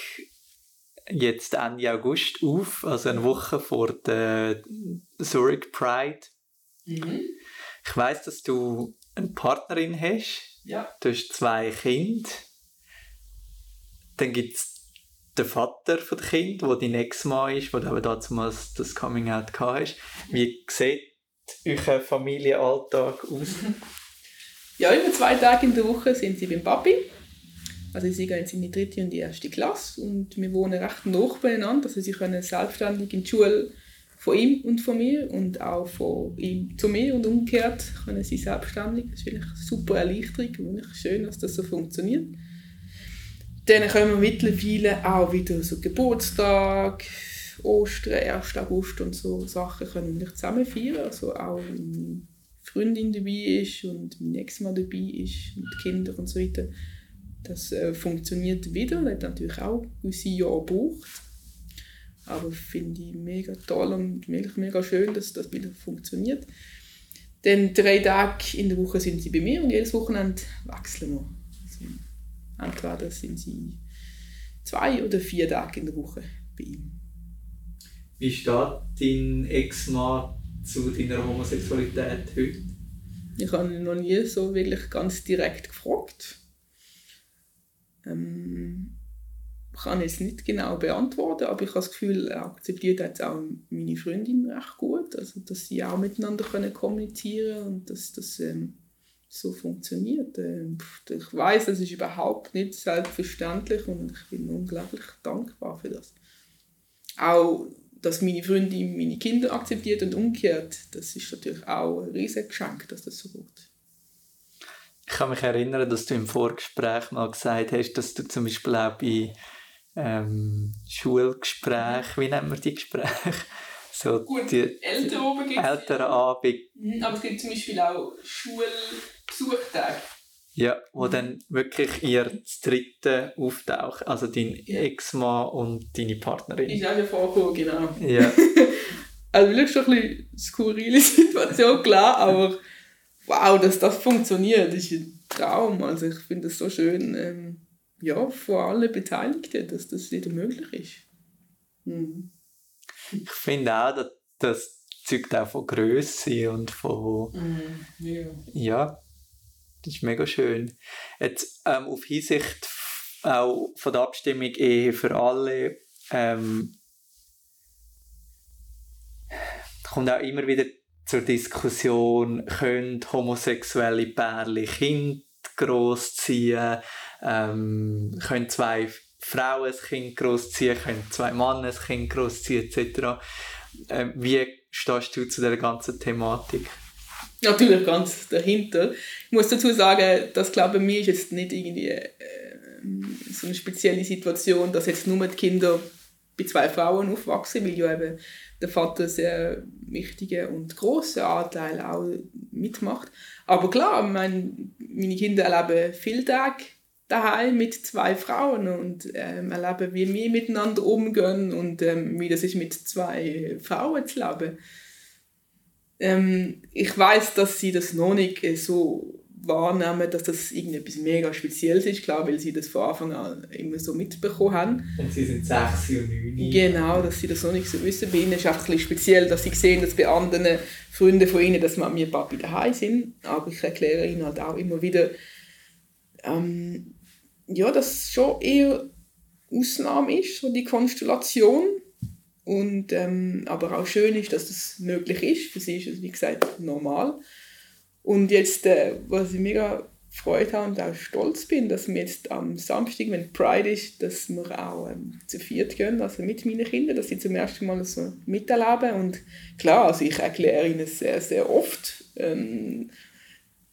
jetzt Ende August auf, also eine Woche vor der Zurich Pride. Mhm. Ich weiß, dass du eine Partnerin hast. Ja. Du hast zwei Kinder. Dann gibt es den Vater der Kind, der dein Ex-Mann ist, wo du damals das Coming-out hast. Wie sieht euer Familienalltag aus? Ja, über zwei Tage in der Woche sind sie beim Papi. Also sie gehen jetzt in die dritte und die erste Klasse und wir wohnen recht nah beieinander. Also sie können selbstständig in die Schule von ihm und von mir und auch von ihm zu mir und umgekehrt können sie selbstständig. Das ist wirklich eine super Erleichterung, wirklich schön, dass das so funktioniert. Dann können wir mittlerweile auch wieder so Geburtstag, Ostern, 1. August und so Sachen können wir zusammen feiern. Also auch meine Freundin dabei ist und mein Ex-Mann dabei ist und die Kinder und so weiter das äh, funktioniert wieder, das hat natürlich auch gewisse Jahre gebraucht. Aber finde ich mega toll und mega, mega schön, dass das wieder funktioniert. Dann drei Tage in der Woche sind sie bei mir und jedes Wochenende wechseln wir. Also, entweder sind sie zwei oder vier Tage in der Woche bei ihm. Wie steht dein Ex-Mann zu deiner Homosexualität heute? Ich habe ihn noch nie so wirklich ganz direkt gefragt. Ähm, kann jetzt nicht genau beantworten, aber ich habe das Gefühl, er akzeptiert jetzt auch meine Freundin recht gut, also dass sie auch miteinander können kommunizieren und dass das ähm, so funktioniert. Ähm, ich weiß, das ist überhaupt nicht selbstverständlich und ich bin unglaublich dankbar für das. Auch, dass meine Freundin meine Kinder akzeptiert und umgekehrt, das ist natürlich auch ein riesiges Geschenk, dass das so geht. Ich kann mich erinnern, dass du im Vorgespräch mal gesagt hast, dass du zum Beispiel auch bei ähm, Schulgespräche, wie nennen wir die Gespräche? So Gut, die Elternabend gibt Elternabend. Mhm, aber es gibt zum Beispiel auch Schulbesuchtage. Ja, wo mhm. dann wirklich ihr das dritte auftaucht, also dein ja. Ex-Mann und deine Partnerin. Ist auch schon vorgekommen, genau. Ja. also wirklich schon ein bisschen skurrile Situation, klar, aber wow, dass das funktioniert, ist ein Traum. Also ich finde es so schön. Ähm, ja, von allen Beteiligten, dass das wieder möglich ist. Mhm. Ich finde auch, dass das zeugt auch von Größe und von. Mhm. Ja. ja, das ist mega schön. Jetzt ähm, auf Hinsicht auch von der Abstimmung Ehe für alle ähm, kommt auch immer wieder zur Diskussion, können homosexuelle Pärchen Kinder großziehen, ähm, können zwei Frauen ein Kind großziehen, können zwei Männer ein Kind großziehen etc. Ähm, wie stehst du zu der ganzen Thematik? Natürlich ganz dahinter. Ich muss dazu sagen, das glaube mir ist jetzt nicht irgendwie äh, so eine spezielle Situation, dass jetzt nur die Kinder bei zwei Frauen aufwachsen, weil ja eben der Vater sehr wichtige und große Anteil auch mitmacht. Aber klar, mein, meine Kinder erleben viel Tag daheim mit zwei Frauen und ähm, erleben, wie wir miteinander umgehen und ähm, wie das ist, mit zwei Frauen zu leben. Ähm, ich weiß, dass sie das noch nicht so wahrnehmen, dass das irgendetwas mega Spezielles ist, klar, weil sie das von Anfang an immer so mitbekommen haben. Und sie sind sechs und neun. Genau, dass sie das noch nicht so wissen. Bei ihnen ist es auch ein bisschen speziell, dass sie sehen, dass bei anderen Freunden von ihnen, dass Mami und Papi daheim sind. Aber ich erkläre ihnen halt auch immer wieder, ähm, ja, dass es schon eher Ausnahme ist, so die Konstellation. Und, ähm, aber auch schön ist, dass das möglich ist. Für sie ist es, wie gesagt, normal. Und jetzt, äh, was ich mega Freude habe und auch stolz bin, dass wir jetzt am Samstag, wenn Pride ist, dass wir auch ähm, zu viert gehen, also mit meinen Kindern, dass sie zum ersten Mal so miterleben. Und klar, also ich erkläre ihnen sehr, sehr oft, ähm,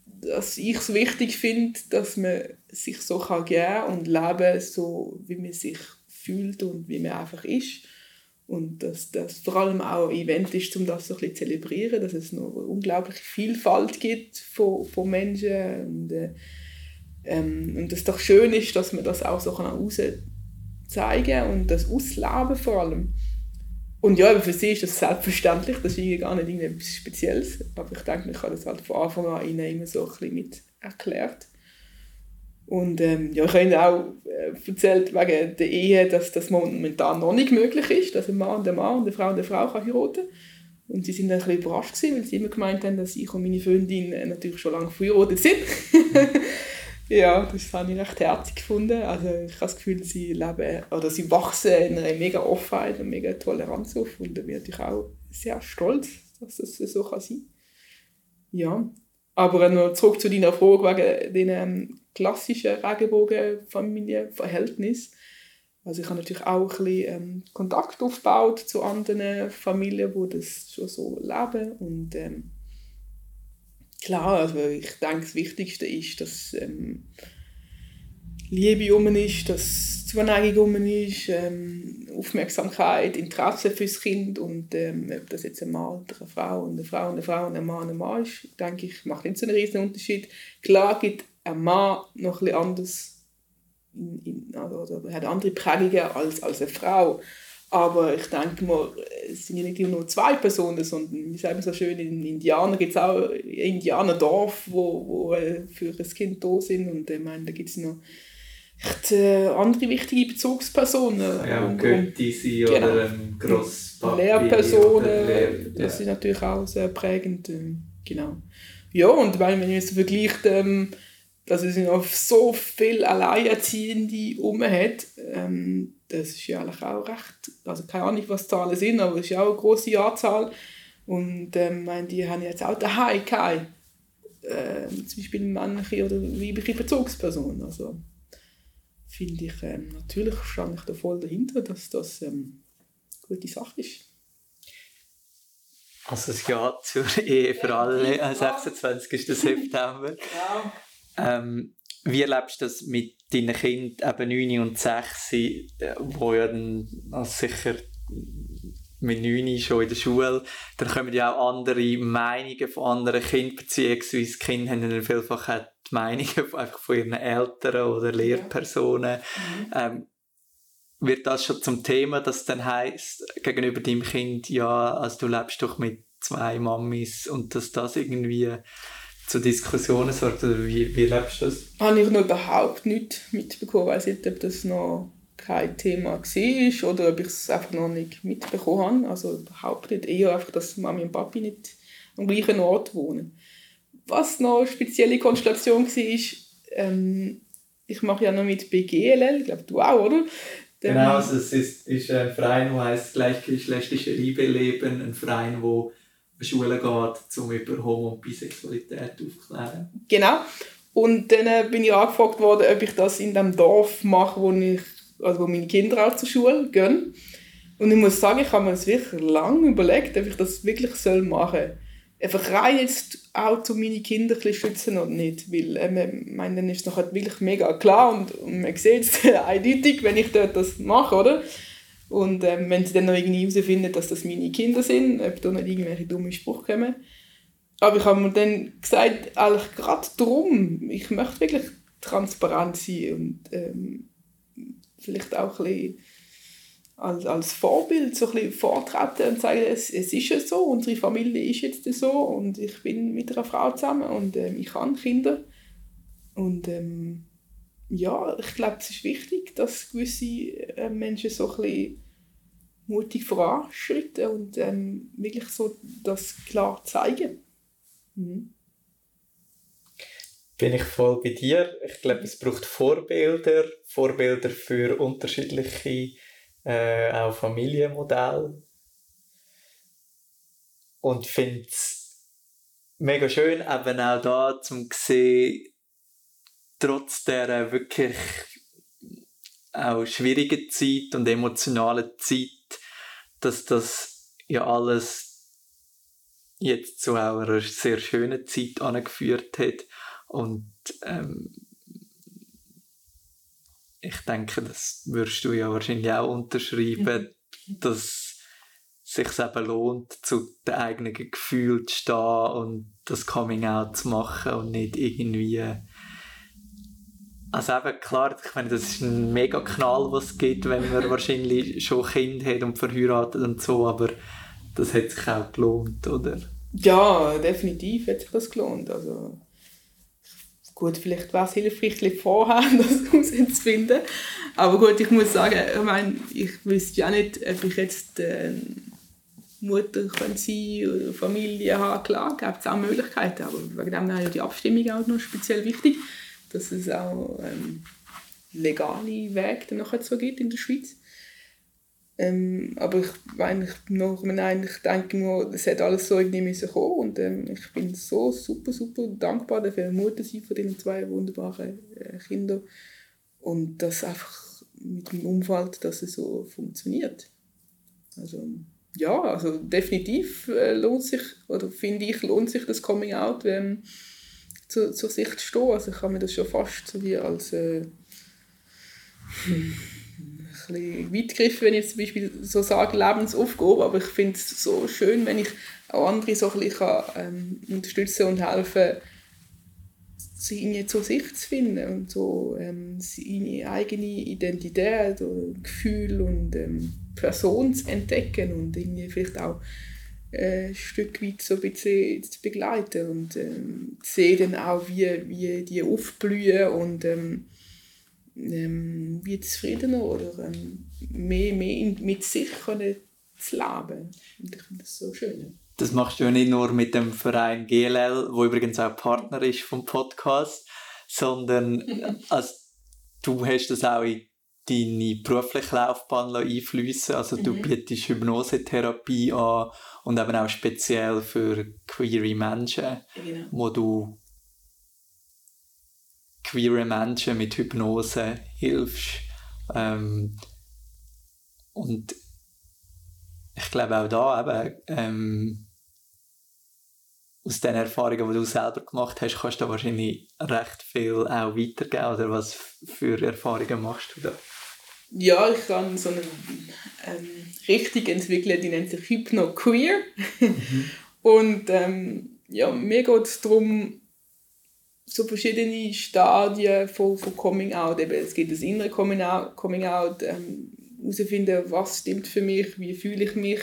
dass ich es wichtig finde, dass man sich so kann geben und leben so wie man sich fühlt und wie man einfach ist. Und dass das vor allem auch ein Event ist, um das so ein bisschen zu zelebrieren, dass es noch eine unglaubliche Vielfalt gibt von, von Menschen. Und, äh, ähm, und es doch schön ist, dass man das auch so raus zeigen kann und das ausleben vor allem. Und ja, für sie ist das selbstverständlich, das ist gar nicht irgendetwas Spezielles. Aber ich denke, ich habe das halt von Anfang an ihnen immer so ein bisschen mit erklärt. Und ähm, ja, ich habe ihnen auch äh, erzählt wegen der Ehe, dass das momentan noch nicht möglich ist, dass ein Mann der Mann und eine Frau eine Frau kann heiraten Und sie sind dann ein bisschen überrascht gewesen, weil sie immer gemeint haben, dass ich und meine Freundin äh, natürlich schon lange verheiratet sind. ja, das habe ich recht herzig gefunden. Also ich habe das Gefühl, sie leben, oder sie wachsen in einer mega Offenheit und mega Toleranz auf und da bin ich auch sehr stolz, dass das so kann sein. Ja, aber noch zurück zu deiner Frage wegen den ähm, klassischen Regenbogenfamilienverhältnis. Also ich habe natürlich auch ein bisschen ähm, Kontakt aufgebaut zu anderen Familien, die das schon so leben. Und ähm, klar, also ich denke, das Wichtigste ist, dass ähm, Liebe um ist, dass Zuneigung um ist, ähm, Aufmerksamkeit, Interesse fürs Kind und ähm, ob das jetzt ein Mann oder eine Frau und eine Frau und eine Frau und ein Mann und ein Mann ist, denke ich, macht nicht so einen riesen Unterschied. Klar gibt ein Mann noch etwas anders, in, in, also, hat andere Prägungen als, als eine Frau. Aber ich denke mal, es sind ja nicht nur zwei Personen, sondern wie sagen so schön, in Indianern gibt es auch ein Indianerdorf, wo, wo äh, für ein Kind da sind. Und ich meine, da gibt es noch echt, äh, andere wichtige Bezugspersonen. Ja, um, Götti genau. oder ein Grosspapi. Lehrpersonen, Lehr- das ja. ist natürlich auch sehr prägend. ähm, Genau. Ja, und weil man jetzt vergleicht, ähm, dass es noch so viele Alleinerziehende um hat, ähm, das ist ja eigentlich auch recht, also keine Ahnung, was die Zahlen sind, aber es ist ja auch eine grosse Anzahl. Und ähm, meine, die haben jetzt auch daheim keine, ähm, zum Beispiel männliche oder weibliche Bezugsperson. Also finde ich, ähm, natürlich stand ich da voll dahinter, dass das ähm, eine gute Sache ist. Also das Jahr zur Ehe für alle, am 26. September. Ähm, wie erlebst du das mit deinen Kindern, eben 9 und 6, äh, wo ja dann also sicher mit 9 schon in der Schule, dann kommen ja auch andere Meinungen von anderen Kindern, beziehungsweise Kinder haben dann vielfach auch die Meinungen von, einfach von ihren Eltern oder Lehrpersonen. Ähm, wird das schon zum Thema, dass dann heisst, gegenüber deinem Kind, ja, also du lebst doch mit zwei Mamis und dass das irgendwie zu Diskussionen sorgt, oder wie, wie lebst du das? habe ich noch überhaupt nicht mitbekommen. Ich weiß nicht, ob das noch kein Thema war oder ob ich es einfach noch nicht mitbekommen habe. Also überhaupt nicht. Eher einfach, dass Mami und Papi nicht am gleichen Ort wohnen. Was noch eine spezielle Konstellation war, ähm, ich mache ja noch mit BGLL, ich glaube du auch, oder? Dann- Genau, also es ist, ist ein Verein, der heisst gleichgeschlechtliche Liebe leben, ein Verein, der an Schulen geht, um über Homo- und Bisexualität aufzuklären. Genau. Und dann äh, bin ich angefragt worden, ob ich das in dem Dorf mache, wo, ich, also wo meine Kinder auch zur Schule gehen. Und ich muss sagen, ich habe mir das wirklich lange überlegt, ob ich das wirklich machen soll. Einfach rein jetzt auch zu meine Kinder ein schützen und nicht. Weil ähm, meine, dann ist es nachher wirklich mega klar und, und man sieht es eindeutig, wenn ich dort das mache, oder? Und ähm, wenn sie dann noch irgendwie herausfinden, dass das meine Kinder sind, ob da nicht irgendwelche dummen Sprüche kommen. Aber ich habe mir dann gesagt, eigentlich gerade darum, ich möchte wirklich transparent sein und ähm, vielleicht auch ein bisschen als, als Vorbild so vortreten und sagen, es, es ist ja so, unsere Familie ist jetzt so und ich bin mit einer Frau zusammen und ähm, ich habe Kinder. Und ähm, ja, ich glaube, es ist wichtig, dass gewisse äh, Menschen so ein bisschen mutig voranschreiten und ähm, wirklich so das klar zeigen. Mhm. Bin ich voll bei dir. Ich glaube, es braucht Vorbilder, Vorbilder für unterschiedliche äh, auch Familienmodelle. Und finde es mega schön, eben auch da zum sehen, trotz der wirklich auch schwierigen Zeit und emotionalen Zeit, dass das ja alles jetzt zu einer sehr schönen Zeit angeführt hat. Und ähm, ich denke, das würdest du ja wahrscheinlich auch unterschreiben, dass sich eben lohnt, zu den eigenen Gefühlen zu stehen und das Coming Out zu machen und nicht irgendwie also eben klar, ich meine, das ist ein mega Knall, was es gibt, wenn man wahrscheinlich schon Kind hat und verheiratet und so, aber das hat sich auch gelohnt, oder? Ja, definitiv hat sich das gelohnt. Also, gut, vielleicht wäre es hilfreich, ein vorher das herauszufinden. Aber gut, ich muss sagen, ich meine, ich wüsste ja nicht, ob ich jetzt äh, Mutter könnte sein oder Familie haben. Klar, gibt es auch Möglichkeiten, aber wegen dem ist ja die Abstimmung auch noch speziell wichtig, dass es auch ähm, legale Wege dann nachher so gibt in der Schweiz. Ähm, aber ich, meine, ich, noch, nein, ich denke nur, es hat alles so irgendwie müssen kommen und ähm, ich bin so super, super dankbar dafür, Mutter sein von diesen zwei wunderbaren äh, Kindern und das einfach mit dem Umfeld, dass es so funktioniert. Also ja, also definitiv äh, lohnt sich, oder finde ich, lohnt sich das Coming Out, ähm, zu, zur Sicht zu stehen. Also ich kann mir das schon fast so wie als äh, ein bisschen weit gegriffen, wenn ich jetzt zum Beispiel so sage, Lebensaufgabe, aber ich finde es so schön, wenn ich auch andere so ein bisschen kann, ähm, unterstützen und helfen, sie zu sich zu finden und so ähm, seine eigene Identität oder Gefühl und ähm, Person zu entdecken und irgendwie vielleicht auch äh, ein Stück weit so ein bisschen zu begleiten und ähm, sehe dann auch, wie, wie die aufblühen und ähm, ähm, wie zufriedener oder ähm, mehr, mehr mit sich können zu leben. Und ich finde das so schön. Das machst du ja nicht nur mit dem Verein GLL, wo übrigens auch Partner ist vom Podcast, sondern als du hast das auch in deine berufliche Laufbahn einfließen Also du mhm. bietest Hypnosetherapie an und eben auch speziell für queere Menschen, genau. wo du queere Menschen mit Hypnose hilfst. Ähm, und ich glaube auch da eben, ähm, aus den Erfahrungen, die du selber gemacht hast, kannst du wahrscheinlich recht viel auch weitergeben. Oder was für Erfahrungen machst du da? Ja, ich habe so eine ähm, Richtung entwickelt, die nennt sich Hypno Queer. Mhm. Und ähm, ja, mir geht es darum, so verschiedene Stadien von, von Coming Out. Eben, es gibt das innere Coming Out, Coming Out ähm, herausfinden, was stimmt für mich, wie fühle ich mich,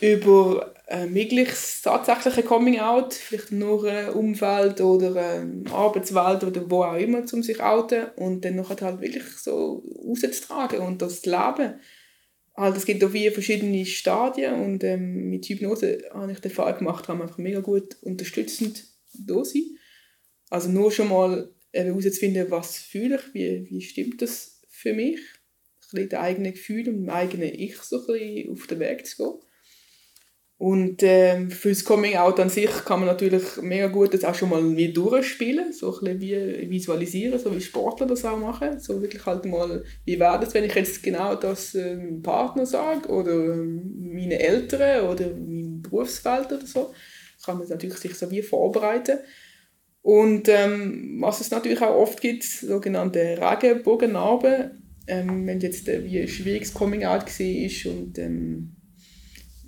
über äh, mögliches tatsächliche Coming Out, vielleicht nur ein Umfeld oder ähm, Arbeitswelt oder wo auch immer, um sich outen und dann noch halt wirklich so rauszutragen und das Leben. Halt, es gibt auch vier verschiedene Stadien und ähm, mit Hypnose habe ich den Fall gemacht, haben einfach mega gut unterstützend da sein. Also nur schon mal herauszufinden, was fühle ich, wie, wie stimmt das für mich, ein bisschen das eigene Gefühl und mein eigenes Ich so ein bisschen auf den Weg zu gehen. Und ähm, für das Coming Out an sich kann man natürlich mega gut das auch schon mal wie durchspielen, so ein bisschen wie visualisieren, so wie Sportler das auch machen. So wirklich halt mal, wie wäre das, wenn ich jetzt genau das äh, meinem Partner sage oder äh, meinen Eltern oder meinem Berufsfeld oder so. Kann man natürlich sich so wie vorbereiten. Und ähm, was es natürlich auch oft gibt, sogenannte Regenbogennarben, ähm, wenn jetzt äh, wie ein schwieriges Coming Out war und ähm,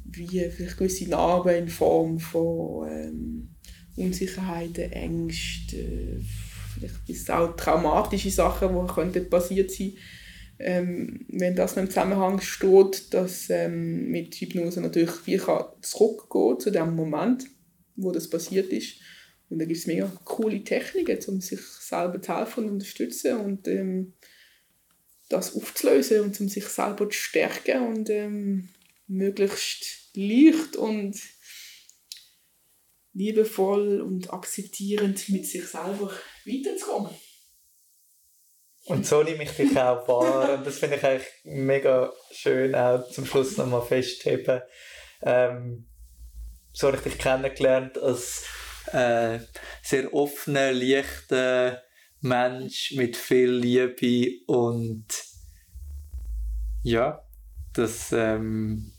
wie vielleicht gewisse Narben in Form von ähm, Unsicherheiten, Ängsten, vielleicht bis auch traumatische Sachen, die könnten passiert sein ähm, wenn das im Zusammenhang steht, dass ähm, mit Hypnose natürlich wie kann zu dem Moment, wo das passiert ist. Und da gibt es mega coole Techniken, um sich selber zu helfen und unterstützen und ähm, das aufzulösen und um sich selber zu stärken und ähm, möglichst leicht und liebevoll und akzeptierend mit sich selber weiterzukommen. Und so nehme ich dich auch wahr. Und das finde ich eigentlich mega schön, auch zum Schluss nochmal festheben. Ähm, so habe ich dich kennengelernt als äh, sehr offener, leichter Mensch mit viel Liebe und ja, das ähm,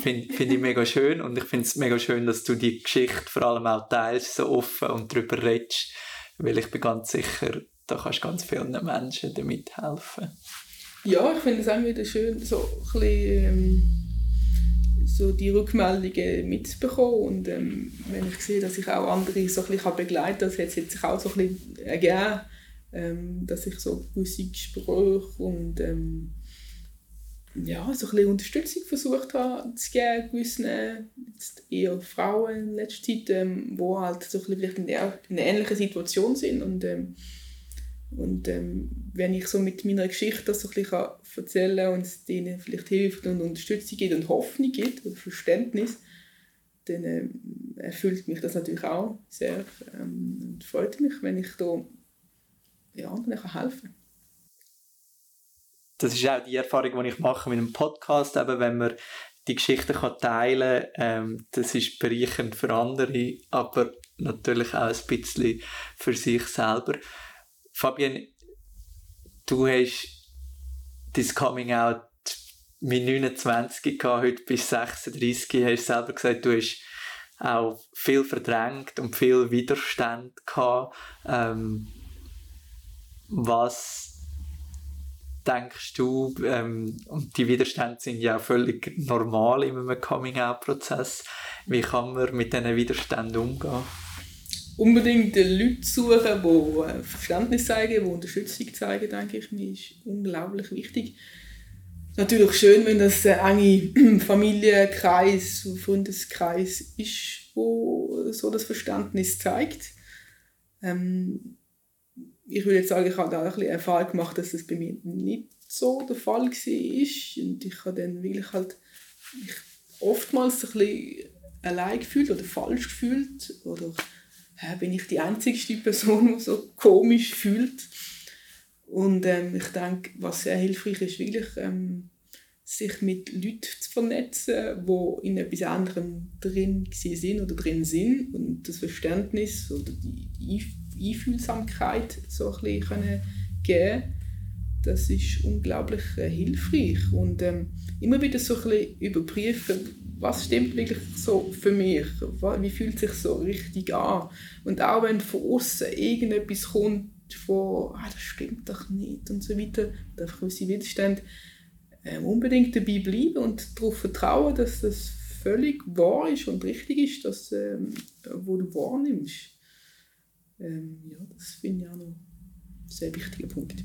Finde find ich mega schön und ich finde es mega schön, dass du die Geschichte vor allem auch teilst, so offen und darüber redest, weil ich bin ganz sicher, da kannst du ganz vielen Menschen damit helfen. Ja, ich finde es auch wieder schön, so ein bisschen, ähm, so die Rückmeldungen mitzubekommen und ähm, wenn ich sehe, dass ich auch andere so begleiten kann, das hat sich auch so ein ergeben, ähm, dass ich so gewisse Gespräche und ähm, ja, so ein Unterstützung versucht habe zu geben, gewissen jetzt eher Frauen in letzter Zeit, ähm, die halt so ein vielleicht in, in einer ähnlichen Situation sind. Und, ähm, und ähm, wenn ich so mit meiner Geschichte das so ein bisschen erzählen kann und es denen vielleicht hilft und Unterstützung gibt und Hoffnung gibt und Verständnis, dann ähm, erfüllt mich das natürlich auch sehr ähm, und freut mich, wenn ich da anderen helfen kann das ist auch die Erfahrung, die ich mache mit einem Podcast, eben wenn man die Geschichten kann teilen kann, ähm, das ist bereichernd für andere, aber natürlich auch ein bisschen für sich selber. Fabian, du hast dein Coming Out mit 29 gehabt, heute bis 36, hast selber gesagt, du hast auch viel verdrängt und viel Widerstand gehabt. Ähm, was denkst du, ähm, und die Widerstände sind ja völlig normal in einem Coming-out-Prozess, wie kann man mit diesen Widerständen umgehen? Unbedingt Leute suchen, die äh, Verständnis zeigen, die Unterstützung zeigen, denke ich, mir ist unglaublich wichtig. Natürlich schön, wenn das ein enger Familienkreis, Freundeskreis ist, wo so das Verständnis zeigt. Ähm, ich würde jetzt sagen, ich habe da ein bisschen Erfahrung gemacht, dass das bei mir nicht so der Fall war. Und ich habe dann wirklich halt mich oftmals ein bisschen allein gefühlt oder falsch gefühlt. Oder bin ich die einzigste Person, die so komisch fühlt. Und ähm, ich denke, was sehr hilfreich ist, wirklich ähm, sich mit Leuten zu vernetzen, die in etwas anderem drin sind oder drin sind und das Verständnis oder die, Einfühlsamkeit so ein bisschen geben das ist unglaublich äh, hilfreich und ähm, immer wieder so ein überprüfen, was stimmt wirklich so für mich, wie fühlt sich so richtig an und auch wenn von außen irgendetwas kommt, von ah, das stimmt doch nicht und so weiter, einfach gewisse Widerstände, ähm, unbedingt dabei bleiben und darauf vertrauen, dass das völlig wahr ist und richtig ist, das, ähm, wo du wahrnimmst. Ähm, ja, das finde ich auch noch ein sehr wichtiger Punkt.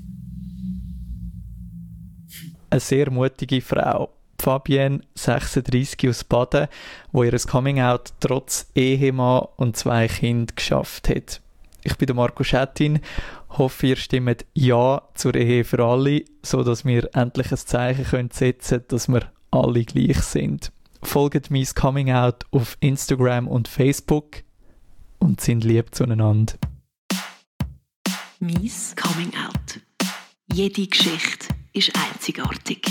Eine sehr mutige Frau. Fabienne, 36 aus Baden, wo ihr Coming-out trotz Ehemann und zwei Kindern geschafft hat. Ich bin Marco Schettin hoffe, ihr stimmt Ja zur Ehe für alle, so dass wir endlich ein Zeichen können setzen können, dass wir alle gleich sind. Folgt mein Coming Out auf Instagram und Facebook und sind lieb zueinander. Mies Coming Out. Jede Geschichte ist einzigartig.